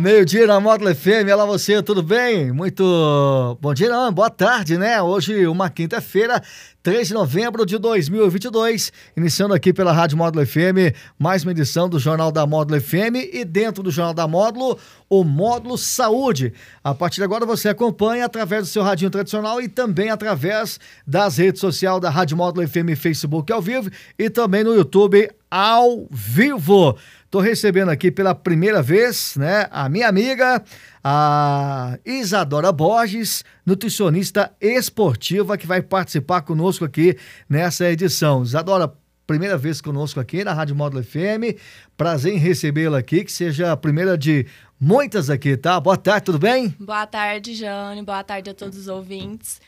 Meio-dia na Módulo FM, olá você, tudo bem? Muito bom dia, não, boa tarde, né? Hoje, uma quinta-feira, 3 de novembro de 2022, iniciando aqui pela Rádio Módulo FM, mais uma edição do Jornal da Módulo FM e dentro do Jornal da Módulo, o Módulo Saúde. A partir de agora você acompanha através do seu radinho tradicional e também através das redes sociais da Rádio Módulo FM Facebook ao vivo e também no YouTube ao vivo. Estou recebendo aqui pela primeira vez, né, a minha amiga, a Isadora Borges, nutricionista esportiva, que vai participar conosco aqui nessa edição. Isadora, primeira vez conosco aqui na Rádio Módulo FM. Prazer em recebê-la aqui, que seja a primeira de muitas aqui, tá? Boa tarde, tudo bem? Boa tarde, Jane. Boa tarde a todos os ouvintes.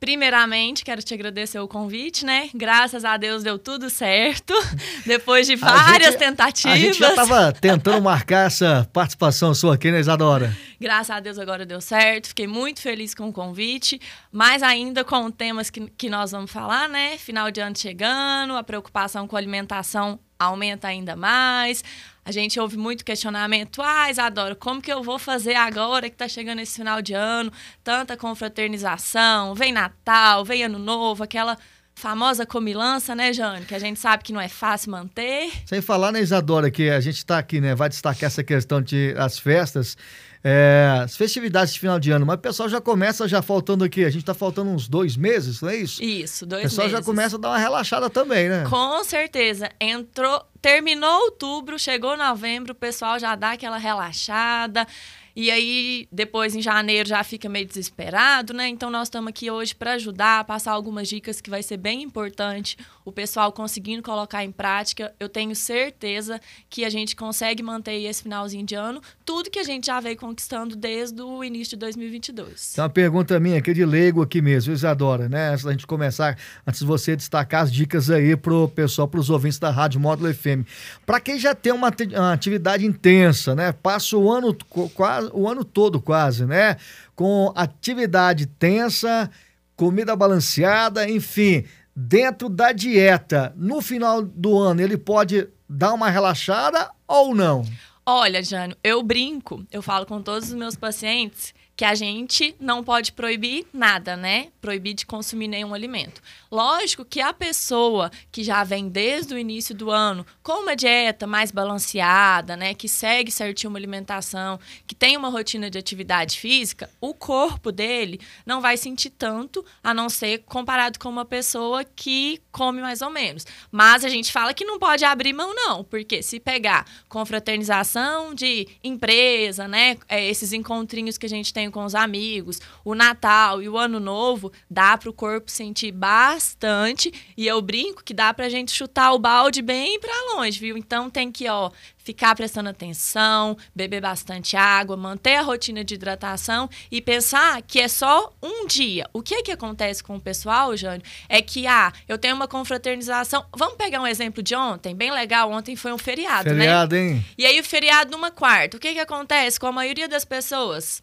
Primeiramente, quero te agradecer o convite, né? Graças a Deus deu tudo certo, depois de várias gente, tentativas. A gente já estava tentando marcar essa participação sua aqui, né, Isadora? Graças a Deus agora deu certo, fiquei muito feliz com o convite, mais ainda com temas que, que nós vamos falar, né? Final de ano chegando, a preocupação com a alimentação aumenta ainda mais. A gente ouve muito questionamento. Ah, Isadora, como que eu vou fazer agora que está chegando esse final de ano? Tanta confraternização, vem Natal, vem Ano Novo, aquela famosa comilança, né, Jane? Que a gente sabe que não é fácil manter. Sem falar, né, Isadora, que a gente está aqui, né, vai destacar essa questão de as festas é, as festividades de final de ano, mas o pessoal já começa já faltando aqui. A gente está faltando uns dois meses, não é isso? Isso, dois meses. O pessoal meses. já começa a dar uma relaxada também, né? Com certeza. Entrou, terminou outubro, chegou novembro, o pessoal já dá aquela relaxada. E aí, depois em janeiro já fica meio desesperado, né? Então, nós estamos aqui hoje para ajudar, passar algumas dicas que vai ser bem importante o pessoal conseguindo colocar em prática. Eu tenho certeza que a gente consegue manter esse finalzinho de ano tudo que a gente já veio conquistando desde o início de 2022. Então, uma pergunta minha aqui de leigo aqui mesmo, Isadora, né? Antes da gente começar, antes de você destacar as dicas aí pro pessoal, pros ouvintes da Rádio Módulo FM. Para quem já tem uma, uma atividade intensa, né? Passa o ano quase o ano todo quase, né? Com atividade tensa, comida balanceada, enfim, dentro da dieta. No final do ano, ele pode dar uma relaxada ou não? Olha, Jânio, eu brinco, eu falo com todos os meus pacientes que a gente não pode proibir nada, né? Proibir de consumir nenhum alimento. Lógico que a pessoa que já vem desde o início do ano com uma dieta mais balanceada, né, que segue certinho uma alimentação, que tem uma rotina de atividade física, o corpo dele não vai sentir tanto, a não ser comparado com uma pessoa que come mais ou menos. Mas a gente fala que não pode abrir mão não, porque se pegar confraternização de empresa, né, é, esses encontrinhos que a gente tem com os amigos, o Natal e o Ano Novo, dá para o corpo sentir bastante. E eu brinco que dá para a gente chutar o balde bem para longe, viu? Então tem que, ó, ficar prestando atenção, beber bastante água, manter a rotina de hidratação e pensar que é só um dia. O que é que acontece com o pessoal, Jânio? É que, ah, eu tenho uma confraternização. Vamos pegar um exemplo de ontem? Bem legal, ontem foi um feriado, feriado né? Feriado, hein? E aí o feriado numa quarta. O que é que acontece com a maioria das pessoas?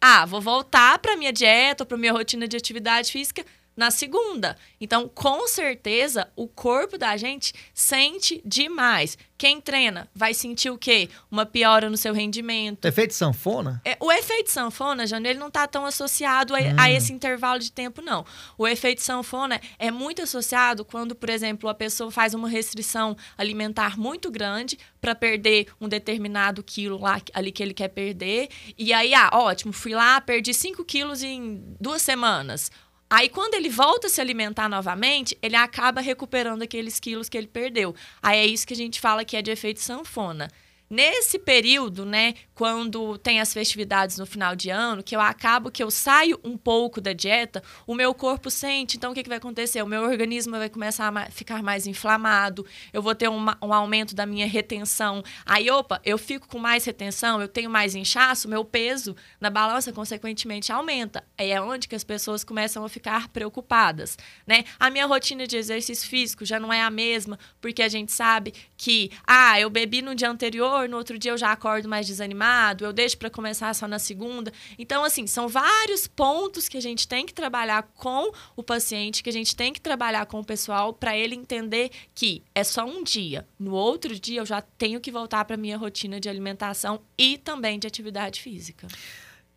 Ah, vou voltar para minha dieta, para minha rotina de atividade física na segunda. Então, com certeza, o corpo da gente sente demais. Quem treina vai sentir o quê? Uma piora no seu rendimento. Efeito sanfona? É, o efeito sanfona, Jânio, ele não está tão associado a, hum. a, esse intervalo de tempo, não. O efeito sanfona é muito associado quando, por exemplo, a pessoa faz uma restrição alimentar muito grande para perder um determinado quilo lá, ali que ele quer perder. E aí, ah, ótimo, fui lá, perdi 5 quilos em duas semanas Aí, quando ele volta a se alimentar novamente, ele acaba recuperando aqueles quilos que ele perdeu. Aí é isso que a gente fala que é de efeito sanfona. Nesse período, né, quando tem as festividades no final de ano, que eu acabo que eu saio um pouco da dieta, o meu corpo sente, então o que, que vai acontecer? O meu organismo vai começar a ficar mais inflamado, eu vou ter uma, um aumento da minha retenção. Aí, opa, eu fico com mais retenção, eu tenho mais inchaço, meu peso na balança, consequentemente, aumenta. Aí é onde que as pessoas começam a ficar preocupadas, né? A minha rotina de exercício físico já não é a mesma, porque a gente sabe que, ah, eu bebi no dia anterior, no outro dia eu já acordo mais desanimado, eu deixo para começar só na segunda. Então, assim, são vários pontos que a gente tem que trabalhar com o paciente, que a gente tem que trabalhar com o pessoal para ele entender que é só um dia. No outro dia eu já tenho que voltar para minha rotina de alimentação e também de atividade física.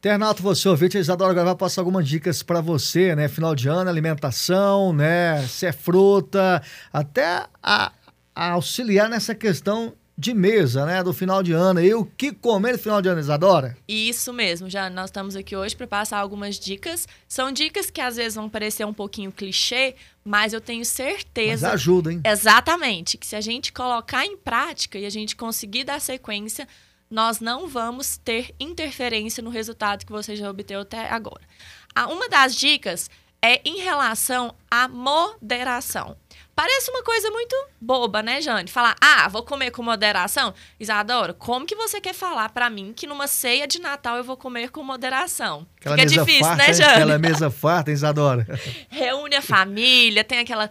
Ternato, você ouvinte, a Isadora agora vai passar algumas dicas para você, né? Final de ano, alimentação, né? Se é fruta, até a, a auxiliar nessa questão de mesa, né, do final de ano. E o que comer no final de ano, Isadora? Isso mesmo, já nós estamos aqui hoje para passar algumas dicas. São dicas que às vezes vão parecer um pouquinho clichê, mas eu tenho certeza. Mas ajuda, hein? Exatamente, que se a gente colocar em prática e a gente conseguir dar sequência, nós não vamos ter interferência no resultado que você já obteve até agora. Uma das dicas é em relação à moderação. Parece uma coisa muito boba, né, Jane? Falar, ah, vou comer com moderação. Isadora, como que você quer falar para mim que numa ceia de Natal eu vou comer com moderação? Aquela Fica difícil, farta, né, Jane? Aquela mesa farta, Isadora. Reúne a família, tem aquela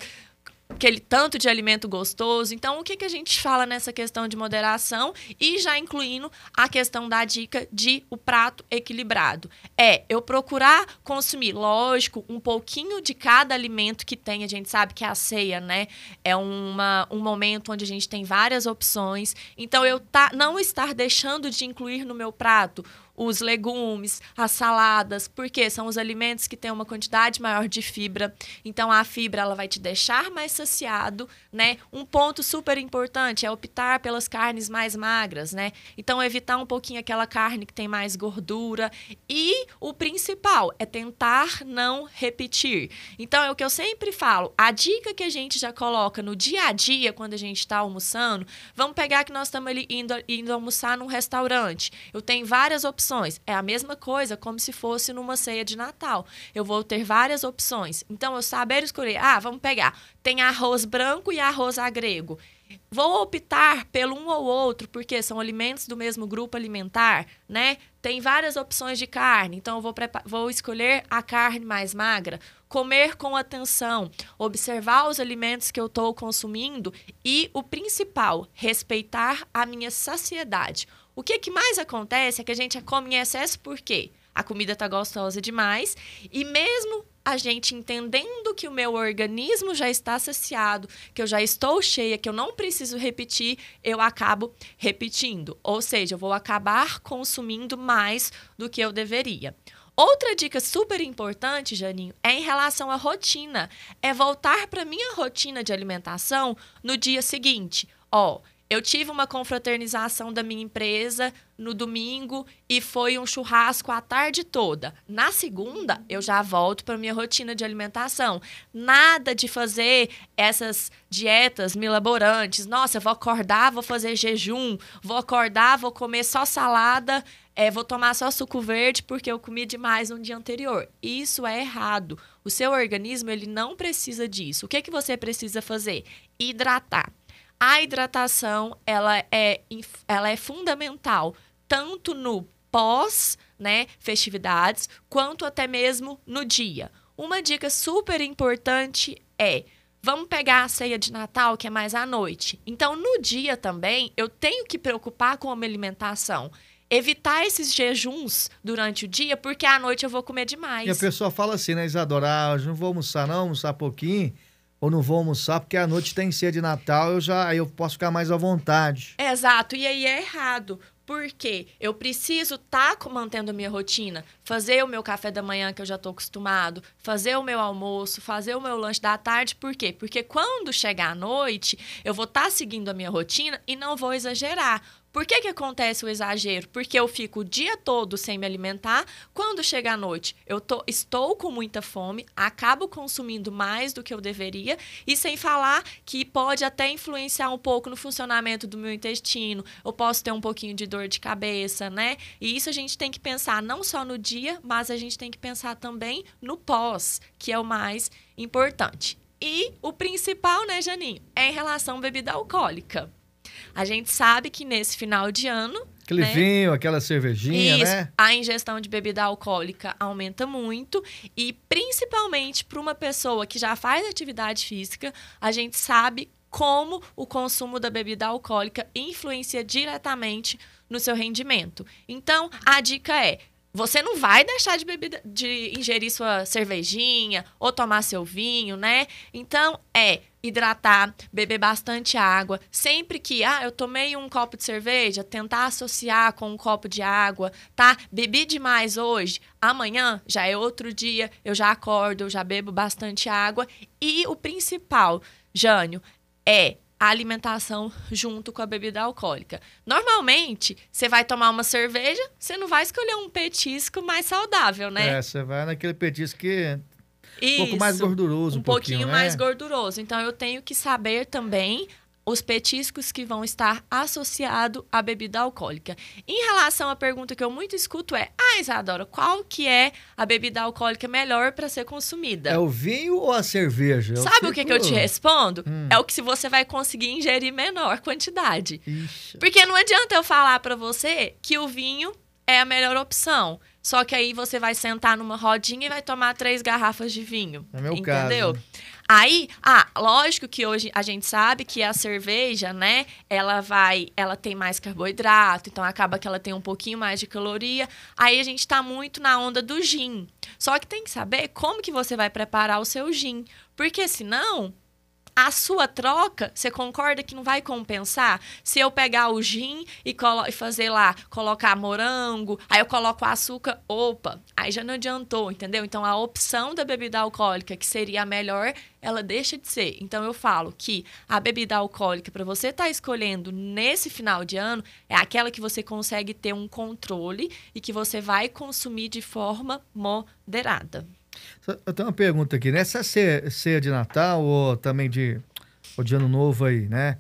aquele tanto de alimento gostoso. Então, o que, que a gente fala nessa questão de moderação e já incluindo a questão da dica de o prato equilibrado? É eu procurar consumir, lógico, um pouquinho de cada alimento que tem. A gente sabe que a ceia, né, é uma, um momento onde a gente tem várias opções. Então, eu tá, não estar deixando de incluir no meu prato os legumes, as saladas, porque são os alimentos que têm uma quantidade maior de fibra. Então a fibra ela vai te deixar mais saciado, né? Um ponto super importante é optar pelas carnes mais magras, né? Então evitar um pouquinho aquela carne que tem mais gordura e o principal é tentar não repetir. Então é o que eu sempre falo, a dica que a gente já coloca no dia a dia quando a gente está almoçando, vamos pegar que nós estamos ali indo, indo almoçar num restaurante. Eu tenho várias opções opções. É a mesma coisa como se fosse numa ceia de Natal. Eu vou ter várias opções. Então, eu saber escolher. Ah, vamos pegar. Tem arroz branco e arroz agrego. Vou optar pelo um ou outro, porque são alimentos do mesmo grupo alimentar, né? Tem várias opções de carne, então eu vou, vou escolher a carne mais magra. Comer com atenção, observar os alimentos que eu estou consumindo e, o principal, respeitar a minha saciedade. O que, que mais acontece é que a gente come em excesso porque a comida tá gostosa demais e mesmo a gente entendendo que o meu organismo já está saciado, que eu já estou cheia, que eu não preciso repetir, eu acabo repetindo. Ou seja, eu vou acabar consumindo mais do que eu deveria. Outra dica super importante, Janinho, é em relação à rotina. É voltar para minha rotina de alimentação no dia seguinte. Ó, eu tive uma confraternização da minha empresa no domingo e foi um churrasco a tarde toda. Na segunda, eu já volto para minha rotina de alimentação. Nada de fazer essas dietas milaborantes. Nossa, vou acordar, vou fazer jejum, vou acordar, vou comer só salada, é, vou tomar só suco verde porque eu comi demais no dia anterior. Isso é errado. O seu organismo ele não precisa disso. O que, que você precisa fazer? Hidratar. A hidratação ela é, ela é fundamental tanto no pós, né, festividades, quanto até mesmo no dia. Uma dica super importante é Vamos pegar a ceia de Natal, que é mais à noite. Então, no dia também, eu tenho que preocupar com a minha alimentação. Evitar esses jejuns durante o dia, porque à noite eu vou comer demais. E a pessoa fala assim, né, Isadora? Ah, não vou almoçar, não, almoçar pouquinho ou não vou almoçar porque à noite tem ceia de Natal, eu já eu posso ficar mais à vontade. Exato, e aí é errado. Porque eu preciso estar tá mantendo a minha rotina, fazer o meu café da manhã que eu já estou acostumado, fazer o meu almoço, fazer o meu lanche da tarde. Por quê? Porque quando chegar a noite, eu vou estar tá seguindo a minha rotina e não vou exagerar. Por que, que acontece o exagero? Porque eu fico o dia todo sem me alimentar. Quando chega a noite, eu tô, estou com muita fome, acabo consumindo mais do que eu deveria, e sem falar que pode até influenciar um pouco no funcionamento do meu intestino. Eu posso ter um pouquinho de dor de cabeça, né? E isso a gente tem que pensar não só no dia, mas a gente tem que pensar também no pós, que é o mais importante. E o principal, né, Janinho, é em relação à bebida alcoólica. A gente sabe que nesse final de ano. Aquele né, vinho, aquela cervejinha, isso, né? A ingestão de bebida alcoólica aumenta muito. E principalmente para uma pessoa que já faz atividade física, a gente sabe como o consumo da bebida alcoólica influencia diretamente no seu rendimento. Então, a dica é: você não vai deixar de beber, de ingerir sua cervejinha ou tomar seu vinho, né? Então é hidratar, beber bastante água. Sempre que, ah, eu tomei um copo de cerveja, tentar associar com um copo de água, tá? Bebi demais hoje, amanhã já é outro dia, eu já acordo, eu já bebo bastante água. E o principal, Jânio, é a alimentação junto com a bebida alcoólica. Normalmente, você vai tomar uma cerveja, você não vai escolher um petisco mais saudável, né? É, você vai naquele petisco que Isso, um pouco mais gorduroso. Um, um pouquinho né? mais gorduroso. Então, eu tenho que saber também os petiscos que vão estar associados à bebida alcoólica. Em relação à pergunta que eu muito escuto é: "Ah, Isadora, qual que é a bebida alcoólica melhor para ser consumida?" É o vinho ou a cerveja? Eu Sabe fico... o que, que eu te respondo? Hum. É o que se você vai conseguir ingerir menor quantidade. Ixi. Porque não adianta eu falar para você que o vinho é a melhor opção. Só que aí você vai sentar numa rodinha e vai tomar três garrafas de vinho. É meu entendeu? caso. Aí, ah, lógico que hoje a gente sabe que a cerveja, né, ela vai, ela tem mais carboidrato, então acaba que ela tem um pouquinho mais de caloria. Aí a gente tá muito na onda do gin. Só que tem que saber como que você vai preparar o seu gin, porque senão a sua troca, você concorda que não vai compensar? Se eu pegar o gin e, fazer lá, colocar morango, aí eu coloco açúcar, opa, aí já não adiantou, entendeu? Então a opção da bebida alcoólica, que seria a melhor, ela deixa de ser. Então eu falo que a bebida alcoólica para você estar tá escolhendo nesse final de ano é aquela que você consegue ter um controle e que você vai consumir de forma moderada. Eu tenho uma pergunta aqui. Nessa ceia, ceia de Natal ou também de, ou de Ano Novo aí, né?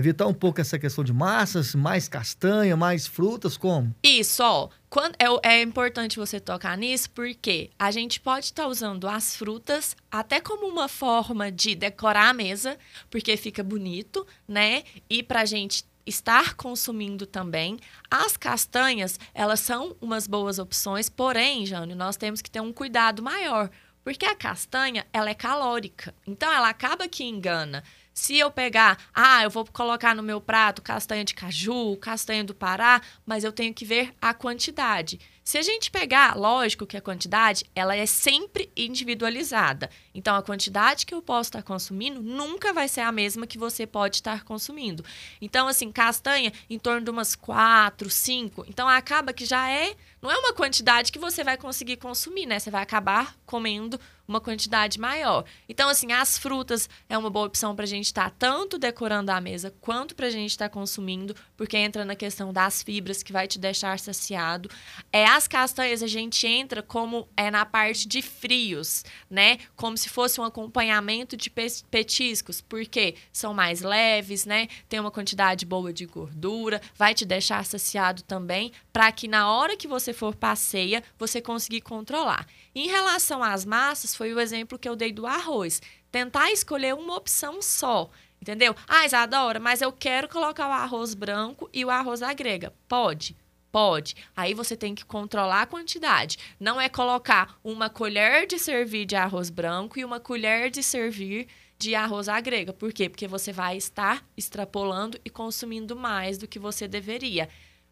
Evitar um pouco essa questão de massas, mais castanha, mais frutas, como? Isso, ó. Quando, é, é importante você tocar nisso porque a gente pode estar tá usando as frutas até como uma forma de decorar a mesa, porque fica bonito, né? E pra gente estar consumindo também. As castanhas, elas são umas boas opções, porém, Jânio, nós temos que ter um cuidado maior, porque a castanha, ela é calórica. Então, ela acaba que engana. Se eu pegar, ah, eu vou colocar no meu prato castanha de caju, castanha do Pará, mas eu tenho que ver a quantidade. Se a gente pegar, lógico que a quantidade, ela é sempre individualizada. Então, a quantidade que eu posso estar consumindo nunca vai ser a mesma que você pode estar consumindo. Então, assim, castanha em torno de umas quatro, cinco. Então, acaba que já é, não é uma quantidade que você vai conseguir consumir, né? Você vai acabar comendo uma quantidade maior. Então, assim, as frutas é uma boa opção para a gente estar tá tanto decorando a mesa quanto para a gente estar tá consumindo, porque entra na questão das fibras que vai te deixar saciado. É as castanhas a gente entra como é na parte de frios, né? Como se fosse um acompanhamento de petiscos, porque são mais leves, né? Tem uma quantidade boa de gordura, vai te deixar saciado também, para que na hora que você for passeia, você conseguir controlar. Em relação às massas, foi o exemplo que eu dei do arroz. Tentar escolher uma opção só. Entendeu? Ah, Isadora, mas eu quero colocar o arroz branco e o arroz à grega. Pode. Pode. Aí você tem que controlar a quantidade. Não é colocar uma colher de servir de arroz branco e uma colher de servir de arroz à grega. Por quê? Porque você vai estar extrapolando e consumindo mais do que você deveria.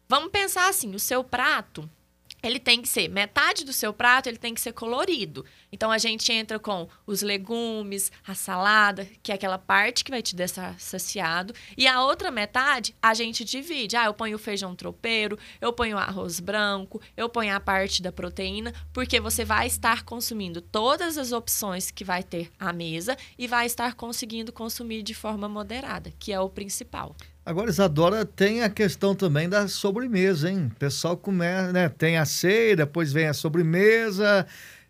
Vamos pensar assim: o seu prato ele tem que ser metade do seu prato, ele tem que ser colorido. Então a gente entra com os legumes, a salada, que é aquela parte que vai te deixar saciado, e a outra metade a gente divide. Ah, eu ponho o feijão tropeiro, eu ponho arroz branco, eu ponho a parte da proteína, porque você vai estar consumindo todas as opções que vai ter à mesa e vai estar conseguindo consumir de forma moderada, que é o principal. Agora, Isadora, tem a questão também da sobremesa, hein? O pessoal começa, né? Tem a ceia, depois vem a sobremesa.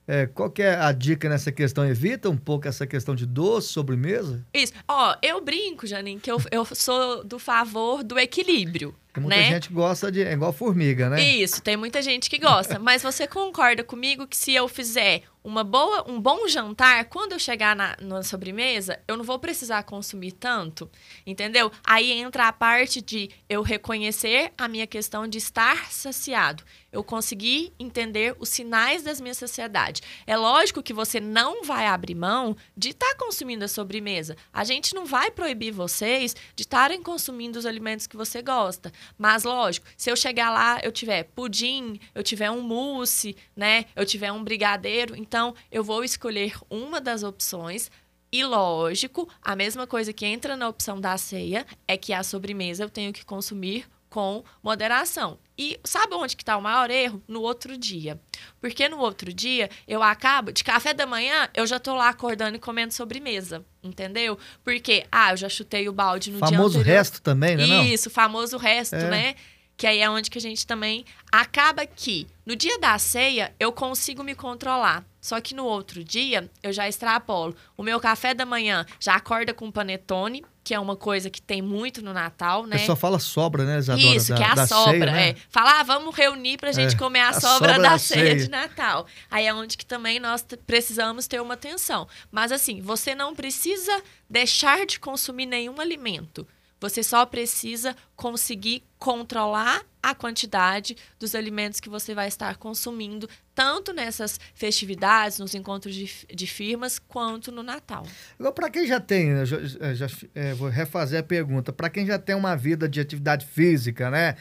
É, qual que é a dica nessa questão? Evita um pouco essa questão de doce, sobremesa? Isso. Ó, eu brinco, Janine, que eu, eu sou do favor do equilíbrio. Tem muita né? gente gosta de. É igual formiga, né? Isso, tem muita gente que gosta. mas você concorda comigo que se eu fizer uma boa, um bom jantar, quando eu chegar na, na sobremesa, eu não vou precisar consumir tanto, entendeu? Aí entra a parte de eu reconhecer a minha questão de estar saciado. Eu conseguir entender os sinais das minhas saciedade. É lógico que você não vai abrir mão de estar tá consumindo a sobremesa. A gente não vai proibir vocês de estarem consumindo os alimentos que você gosta. Mas, lógico, se eu chegar lá, eu tiver pudim, eu tiver um mousse, né? Eu tiver um brigadeiro, então eu vou escolher uma das opções. E lógico, a mesma coisa que entra na opção da ceia é que a sobremesa eu tenho que consumir com moderação. E sabe onde que está o maior erro? No outro dia. Porque no outro dia eu acabo, de café da manhã, eu já tô lá acordando e comendo sobremesa. Entendeu? Porque, ah, eu já chutei o balde no famoso dia anterior. Famoso resto também, né? Não? Isso, famoso resto, é. né? Que aí é onde que a gente também acaba que no dia da ceia eu consigo me controlar. Só que no outro dia eu já extrapolo. O meu café da manhã já acorda com panetone, que é uma coisa que tem muito no Natal, né? Só fala sobra, né, Isadora? Isso, da, que é a sobra, ceia, né? é. Falar, ah, vamos reunir pra gente é, comer a, a sobra, sobra, da, da ceia, ceia de Natal. Aí é onde que também nós precisamos ter uma atenção. Mas assim, você não precisa deixar de consumir nenhum alimento. Você só precisa conseguir controlar a quantidade dos alimentos que você vai estar consumindo, tanto nessas festividades, nos encontros de, de firmas, quanto no Natal. Agora, para quem já tem, já, já é, vou refazer a pergunta, para quem já tem uma vida de atividade física, né?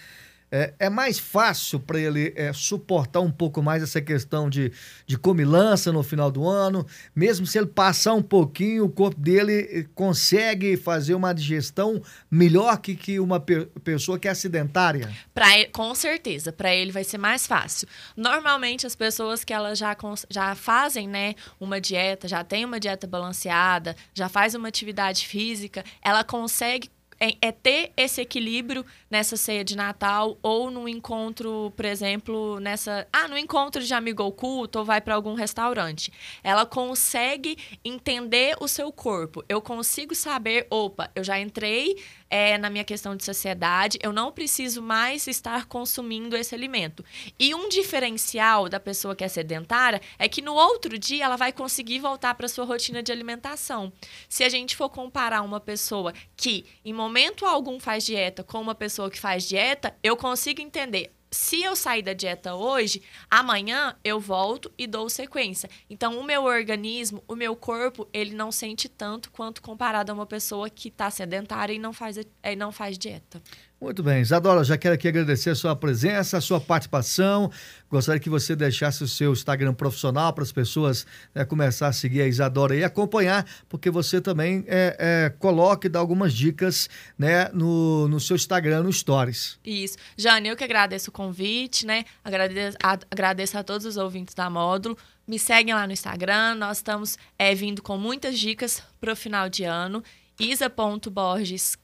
É, é mais fácil para ele é, suportar um pouco mais essa questão de, de comilança no final do ano, mesmo se ele passar um pouquinho, o corpo dele eh, consegue fazer uma digestão melhor que, que uma pe pessoa que é acidentária? Pra ele, com certeza, para ele vai ser mais fácil. Normalmente as pessoas que elas já, já fazem né, uma dieta, já tem uma dieta balanceada, já faz uma atividade física, ela consegue é, é, ter esse equilíbrio nessa ceia de Natal ou no encontro, por exemplo, nessa. Ah, no encontro de amigo oculto ou vai para algum restaurante. Ela consegue entender o seu corpo. Eu consigo saber, opa, eu já entrei é, na minha questão de saciedade, eu não preciso mais estar consumindo esse alimento. E um diferencial da pessoa que é sedentária é que no outro dia ela vai conseguir voltar para sua rotina de alimentação. Se a gente for comparar uma pessoa que em momento algum faz dieta com uma pessoa que faz dieta, eu consigo entender se eu sair da dieta hoje, amanhã eu volto e dou sequência. Então, o meu organismo, o meu corpo, ele não sente tanto quanto comparado a uma pessoa que está sedentária e não faz, e não faz dieta. Muito bem, Isadora, já quero aqui agradecer a sua presença, a sua participação. Gostaria que você deixasse o seu Instagram profissional para as pessoas né, começar a seguir a Isadora e acompanhar, porque você também é, é, coloca e dá algumas dicas né, no, no seu Instagram, no Stories. Isso. Jane, eu que agradeço o convite, né? Agradeço a, agradeço a todos os ouvintes da Módulo. Me seguem lá no Instagram, nós estamos é, vindo com muitas dicas para o final de ano. isa.borgesk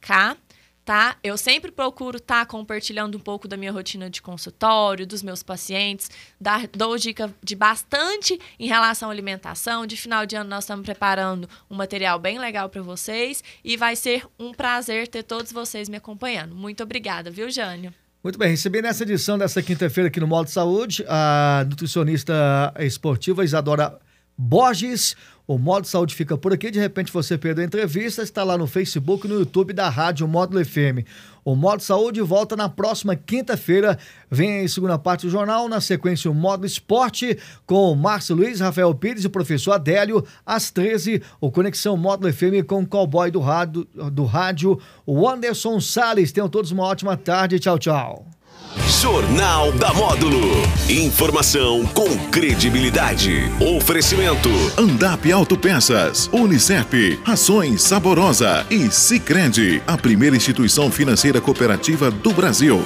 tá? Eu sempre procuro estar tá compartilhando um pouco da minha rotina de consultório, dos meus pacientes, dar, dou dica de bastante em relação à alimentação. De final de ano nós estamos preparando um material bem legal para vocês e vai ser um prazer ter todos vocês me acompanhando. Muito obrigada, viu, Jânio? Muito bem, recebi nessa edição dessa quinta-feira aqui no Modo Saúde a nutricionista esportiva Isadora Borges. O Modo Saúde fica por aqui. De repente você perdeu a entrevista, está lá no Facebook e no YouTube da Rádio Módulo FM. O Modo Saúde volta na próxima quinta-feira. Vem aí segunda parte do jornal, na sequência o Módulo Esporte com o Márcio Luiz, Rafael Pires e o professor Adélio. Às 13 o Conexão Módulo FM com o cowboy do rádio, do rádio o Anderson Salles. Tenham todos uma ótima tarde. Tchau, tchau. Jornal da Módulo. Informação com credibilidade. Oferecimento. Andap Autopeças. Unicep. Rações Saborosa. E Sicredi, a primeira instituição financeira cooperativa do Brasil.